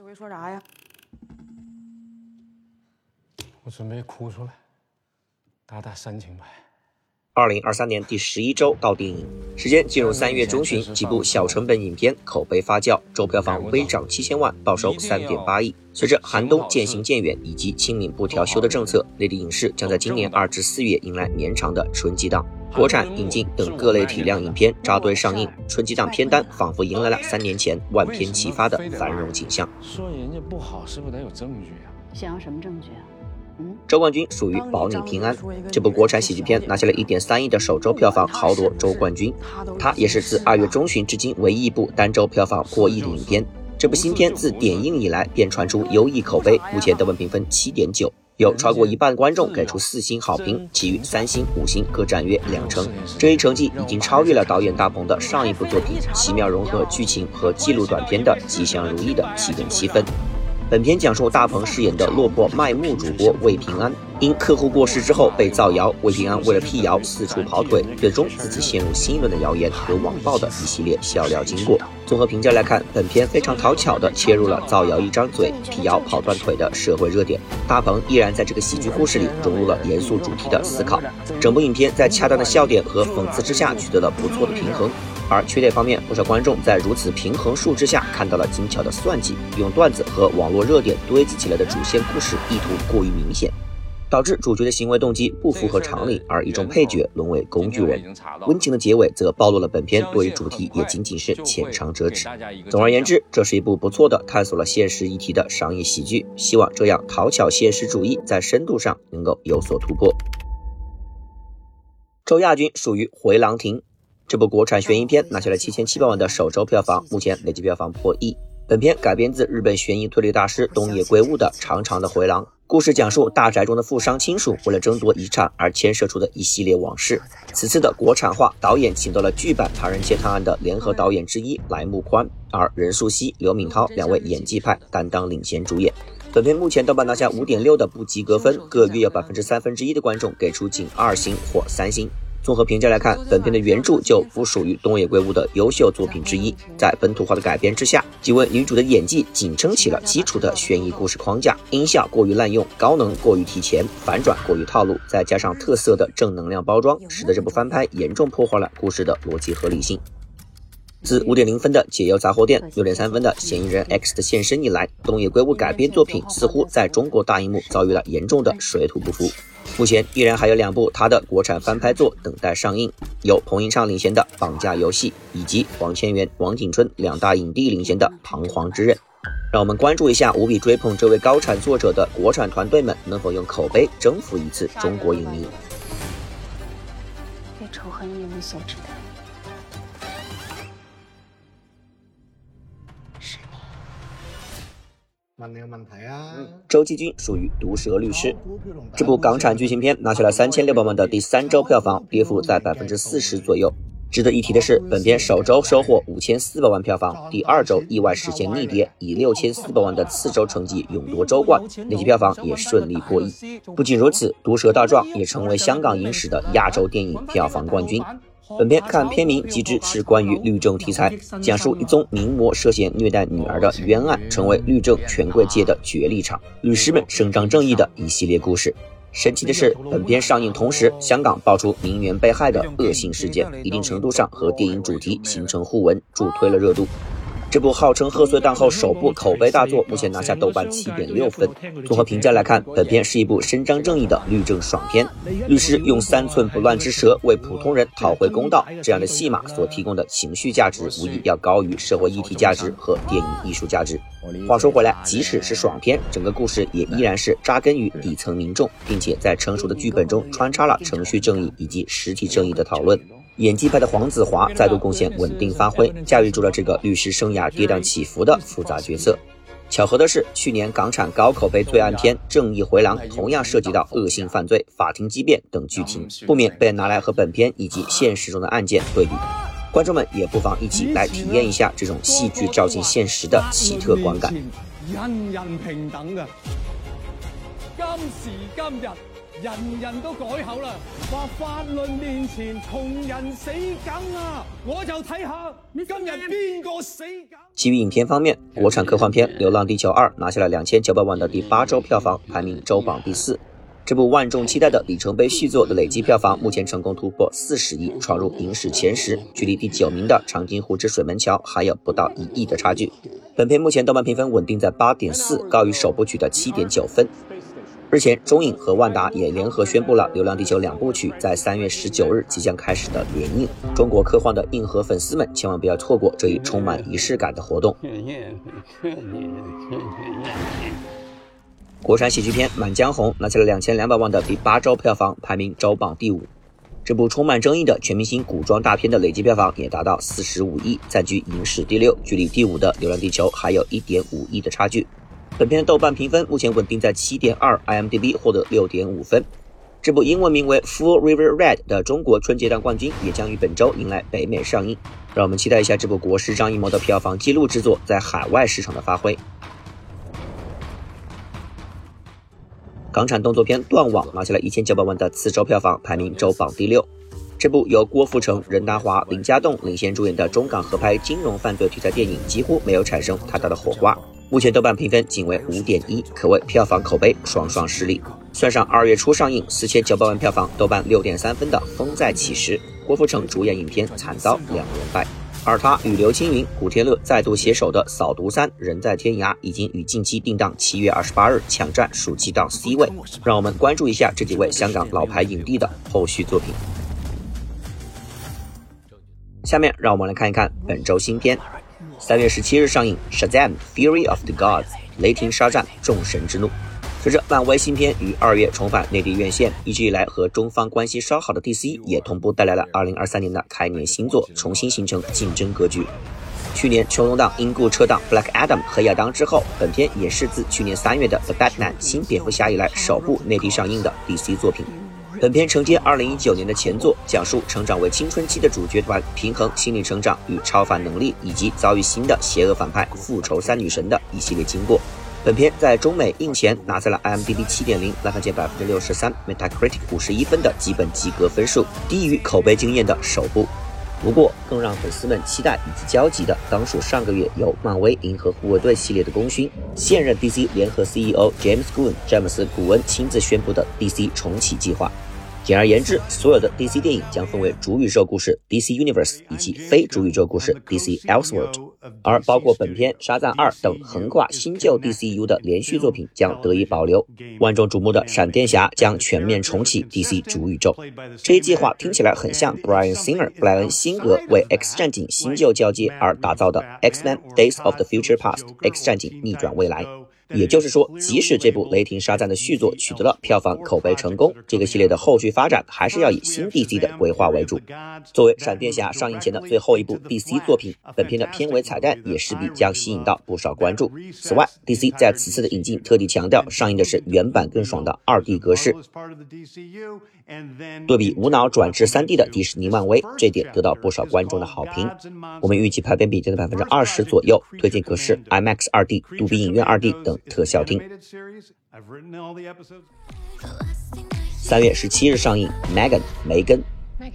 这回说啥呀？我准备哭出来，打打煽情牌。二零二三年第十一周到电影时间进入三月中旬，几部小成本影片口碑发酵，周票房微涨七千万，报收三点八亿。随着寒冬渐行渐远以及清明不调休的政策，内地影视将在今年二至四月迎来绵长的春季档。国产、引进等各类体量影片扎堆上映，春季档片单仿佛迎来了三年前万片齐发的繁荣景象。说人家不好，是不是得有证据啊？想要什么证据啊？嗯，周冠军属于保你平安。这部国产喜剧片拿下了一点三亿的首周票房，豪夺周冠军。它也是自二月中旬至今唯一一部单周票房破亿的影片。这部新片自点映以来便传出优异口碑，目前豆瓣评分七点九。有超过一半观众给出四星好评，其余三星、五星各占约两成。这一成绩已经超越了导演大鹏的上一部作品，奇妙融合剧情和记录短片的《吉祥如意》的七点七分。本片讲述大鹏饰演的落魄卖木主播魏平安，因客户过世之后被造谣，魏平安为了辟谣四处跑腿，最终自己陷入新一轮的谣言和网暴的一系列笑料经过。综合评价来看，本片非常讨巧的切入了造谣一张嘴、辟谣跑断腿的社会热点。大鹏依然在这个喜剧故事里融入了严肃主题的思考，整部影片在恰当的笑点和讽刺之下取得了不错的平衡。而缺点方面，不少观众在如此平衡数之下看到了精巧的算计，用段子和网络热点堆积起来的主线故事意图过于明显，导致主角的行为动机不符合常理，而一众配角沦为工具人。温情的结尾则暴露了本片对于主题也仅仅是浅尝辄止。总而言之，这是一部不错的探索了现实议题的商业喜剧，希望这样讨巧现实主义在深度上能够有所突破。周亚军属于回廊亭。这部国产悬疑片拿下了七千七百万的首周票房，目前累计票房破亿。本片改编自日本悬疑推理大师东野圭吾的《长长的回廊》，故事讲述大宅中的富商亲属为了争夺遗产而牵涉出的一系列往事。此次的国产化，导演请到了剧版《唐人街探案》的联合导演之一来木宽，而任素汐、刘敏涛两位演技派担当领衔主演。本片目前豆瓣拿下五点六的不及格分，各约有百分之三分之一的观众给出仅二星或三星。综合评价来看，本片的原著就不属于东野圭吾的优秀作品之一。在本土化的改编之下，几位女主的演技仅撑起了基础的悬疑故事框架，音效过于滥用，高能过于提前，反转过于套路，再加上特色的正能量包装，使得这部翻拍严重破坏了故事的逻辑合理性。自五点零分的解忧杂货店、六点三分的嫌疑人 X 的现身以来，东野圭吾改编作品似乎在中国大荧幕遭遇了严重的水土不服。目前依然还有两部他的国产翻拍作等待上映，由彭昱畅领衔的《绑架游戏》，以及王千源、王景春两大影帝领衔的《彷徨之刃》。让我们关注一下无比追捧这位高产作者的国产团队们能否用口碑征服一次中国影迷。对仇恨一无所知的是你。周继军属于毒舌律师，这部港产剧情片拿下了三千六百万的第三周票房，跌幅在百分之四十左右。值得一提的是，本片首周收获五千四百万票房，第二周意外实现逆跌，以六千四百万的次周成绩勇夺周冠，累计票房也顺利破亿。不仅如此，毒舌大壮也成为香港影史的亚洲电影票房冠军。本片看片名即知是关于律政题材，讲述一宗名模涉嫌虐待女儿的冤案，成为律政权贵界的角力场，律师们伸张正义的一系列故事。神奇的是，本片上映同时，香港爆出名媛被害的恶性事件，一定程度上和电影主题形成互文，助推了热度。这部号称贺岁档后首部口碑大作，目前拿下豆瓣七点六分。综合评价来看，本片是一部伸张正义的律政爽片。律师用三寸不烂之舌为普通人讨回公道，这样的戏码所提供的情绪价值，无疑要高于社会议题价值和电影艺术价值。话说回来，即使是爽片，整个故事也依然是扎根于底层民众，并且在成熟的剧本中穿插了程序正义以及实体正义的讨论。演技派的黄子华再度贡献稳定发挥，驾驭住了这个律师生涯跌宕起伏的复杂角色。巧合的是，去年港产高口碑罪案片《正义回廊》同样涉及到恶性犯罪、法庭激辩等剧情，不免被拿来和本片以及现实中的案件对比。观众们也不妨一起来体验一下这种戏剧照进现实的奇特观感。人人平等的，今时今日。人人都改口啦，话法律面前穷人死梗啊！我就睇下。基于影片方面，国产科幻片《流浪地球二》拿下了两千九百万的第八周票房，排名周榜第四。这部万众期待的里程碑续作的累计票房目前成功突破四十亿，闯入影史前十，距离第九名的《长津湖之水门桥》还有不到一亿的差距。本片目前豆瓣评分稳定在八点四，高于首部曲的七点九分。日前，中影和万达也联合宣布了《流浪地球》两部曲在三月十九日即将开始的联映。中国科幻的硬核粉丝们千万不要错过这一充满仪式感的活动。国产喜剧片《满江红》拿下了两千两百万的第八周票房，排名周榜第五。这部充满争议的全明星古装大片的累计票房也达到四十五亿，暂居影史第六，距离第五的《流浪地球》还有一点五亿的差距。本片豆瓣评分目前稳定在七点二，IMDB 获得六点五分。这部英文名为《Full River Red》的中国春节档冠军也将于本周迎来北美上映。让我们期待一下这部国师张艺谋的票房纪录之作在海外市场的发挥。港产动作片《断网》拿下了一千九百万的次周票房，排名周榜第六。这部由郭富城、任达华、林家栋领衔主演的中港合拍金融犯罪题材电影，几乎没有产生太大的火花。目前豆瓣评分仅为五点一，可谓票房口碑双双失利。算上二月初上映四千九百万票房、豆瓣六点三分的《风再起时》，郭富城主演影片惨遭两连败。而他与刘青云、古天乐再度携手的《扫毒三人在天涯》已经与近期定档七月二十八日抢占暑期档 C 位。让我们关注一下这几位香港老牌影帝的后续作品。下面让我们来看一看本周新片。三月十七日上映《Shazam: Fury of the Gods》雷霆沙赞众神之怒。随着漫威新片于二月重返内地院线，一直以来和中方关系稍好的 DC 也同步带来了二零二三年的开年新作，重新形成竞争格局。去年秋冬档因故撤档《Black Adam》和亚当之后，本片也是自去年三月的《The Batman》新蝙蝠侠以来首部内地上映的 DC 作品。本片承接2019年的前作，讲述成长为青春期的主角团平衡心理成长与超凡能力，以及遭遇新的邪恶反派复仇三女神的一系列经过。本片在中美映前拿下了 IMDB 7.0、烂番茄百分之六十三、Metacritic 五十一分的基本及格分数，低于口碑惊艳的首部。不过，更让粉丝们期待以及焦急的，当属上个月由漫威银河护卫队系列的功勋，现任 DC 联合 CEO James Gunn 詹姆斯·古恩亲自宣布的 DC 重启计划。简而言之，所有的 DC 电影将分为主宇宙故事 DC Universe 以及非主宇宙故事 DC Elseworld，而包括本片《沙赞二》等横跨新旧 DCU 的连续作品将得以保留。万众瞩目的闪电侠将全面重启 DC 主宇宙。这一计划听起来很像 Brian Singer 布莱恩辛格为 X 战警新旧交接而打造的 X-Men Days of the Future Past X 战警逆转未来。也就是说，即使这部《雷霆沙赞》的续作取得了票房口碑成功，这个系列的后续发展还是要以新 DC 的规划为主。作为闪电侠上映前的最后一部 DC 作品，本片的片尾彩蛋也势必将吸引到不少关注。此外，DC 在此次的引进特地强调，上映的是原版更爽的 2D 格式，对比无脑转至 3D 的迪士尼漫威，这点得到不少观众的好评。我们预计排片比例的百分之二十左右，推荐格式 IMAX 2D、杜比影院 2D 等。特效厅。三月十七日上映《Megan》梅根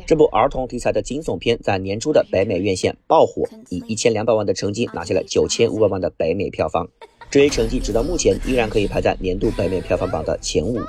这部儿童题材的惊悚片，在年初的北美院线爆火，以一千两百万的成绩拿下了九千五百万的北美票房。这一成绩直到目前依然可以排在年度北美票房榜的前五。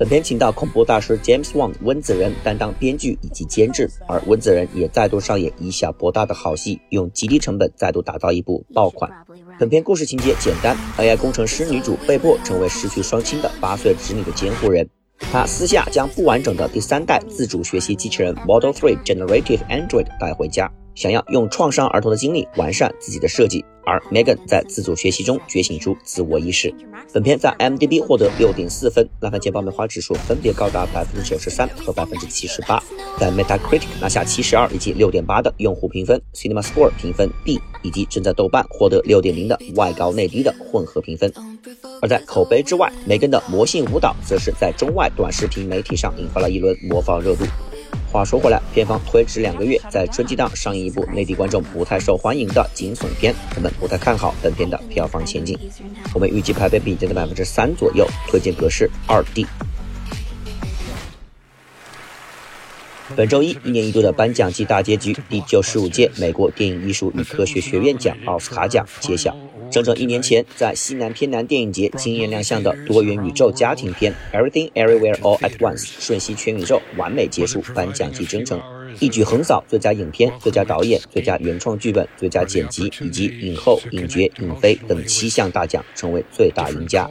本片请到恐怖大师 James Wan 温子仁担当编剧以及监制，而温子仁也再度上演以小博大的好戏，用极低成本再度打造一部爆款。本片故事情节简单，AI 工程师女主被迫成为失去双亲的八岁侄女的监护人。她私下将不完整的第三代自主学习机器人 Model 3 Generative Android 带回家，想要用创伤儿童的经历完善自己的设计。而 Megan 在自主学习中觉醒出自我意识。本片在 MDB 获得六点四分，烂番茄爆米花指数分别高达百分之九十三和百分之七十八，在 Metacritic 拿下七十二以及六点八的用户评分，Cinema Score 评分 B，以及正在豆瓣获得六点零的外高内低的混合评分。而在口碑之外，Megan 的魔性舞蹈则是在中外短视频媒体上引发了一轮模仿热度。话说回来，片方推迟两个月，在春季档上映一部内地观众不太受欢迎的惊悚片，我们不太看好本片的票房前景。我们预计排片比例在百分之三左右，推荐格式二 D。本周一，一年一度的颁奖季大结局——第九十五届美国电影艺术与科学学院奖奥斯卡奖揭晓。整整一年前，在西南偏南电影节惊艳亮相的多元宇宙家庭片《Everything Everywhere All at Once》瞬息全宇宙，完美结束颁奖季征程。一举横扫最佳影片、最佳导演、最佳原创剧本、最佳剪辑以及影后、影爵、影妃等七项大奖，成为最大赢家。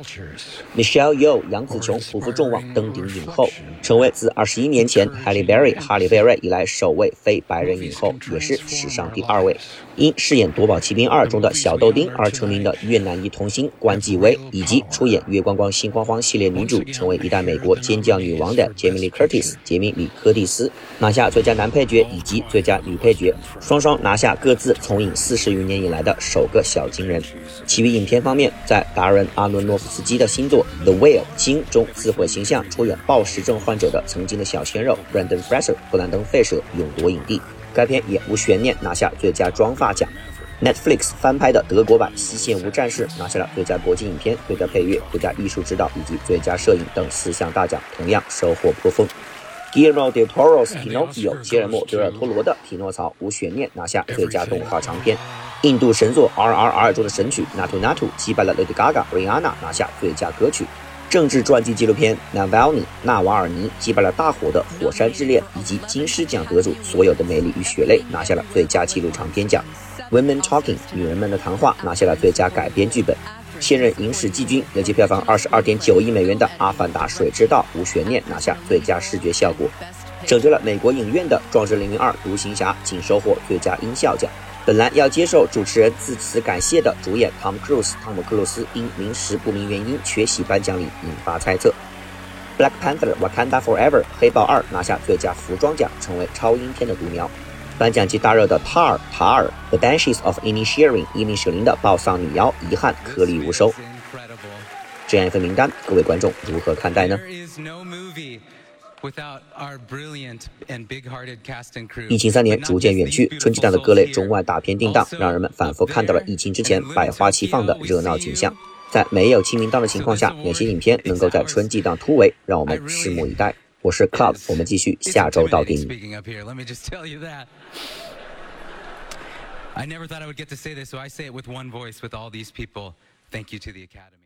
Michelle Yeoh 杨紫琼不负众望登顶影后，成为自二十一年前 Halle Berry 哈利贝瑞以来首位非白人影后，也是史上第二位。因饰演《夺宝奇兵二》中的小豆丁而成名的越南裔童星关继威，以及出演《月光光心慌慌》系列女主，成为一代美国尖叫女王的杰米丽·柯蒂斯（杰米里·柯蒂斯）拿下最佳男配角以及最佳女配角，双双拿下各自从影四十余年以来的首个小金人。其余影片方面，在达人·阿伦诺夫斯基的新作《The Whale》鲸中自毁形象出演暴食症患者的曾经的小鲜肉 Brandon Fraser（ 布兰登·费舍）勇夺影帝。该片也无悬念拿下最佳妆发奖。Netflix 翻拍的德国版《西线无战事》拿下了最佳国际影片、最佳配乐、最佳艺术指导以及最佳摄影等四项大奖，同样收获颇丰。Guillermo del Toro's Pinocchio 吉尔莫·德尔托罗的《匹诺曹》无悬念拿下最佳动画长片。印度神作 RRR 中的神曲 Natu Natu 击败了 Lady Gaga、Rihanna 拿下最佳歌曲。政治传记纪录片《Navalny》纳瓦尔尼击败了大火的《火山之恋》，以及金狮奖得主《所有的美丽与血泪》拿下了最佳纪录长片奖。《Women Talking》女人们的谈话拿下了最佳改编剧本。现任影史季军、累计票房二十二点九亿美元的《阿凡达：水之道》无悬念拿下最佳视觉效果。拯救了美国影院的《壮志凌云二：独行侠》仅收获最佳音效奖。本来要接受主持人致辞感谢的主演汤姆·克鲁斯，汤姆·克鲁斯因临时不明原因缺席颁奖礼，引发猜测。Black Panther: Wakanda Forever 黑豹二拿下最佳服装奖，成为超英片的独苗。颁奖季大热的《塔尔》塔尔，《The Banshees of Inisherin》伊尼舍林的暴丧女妖，遗憾颗粒无收。这样一份名单，各位观众如何看待呢？疫情三年逐渐远去，春季档的各类中外大片定档，让人们反复看到了疫情之前百花齐放的热闹景象。在没有清明档的情况下，哪些影片能够在春季档突围？让我们拭目以待。我是 Club，我们继续下周到电影。I never thought I would get to say this, so I say it with one voice with all these people. Thank you to the Academy.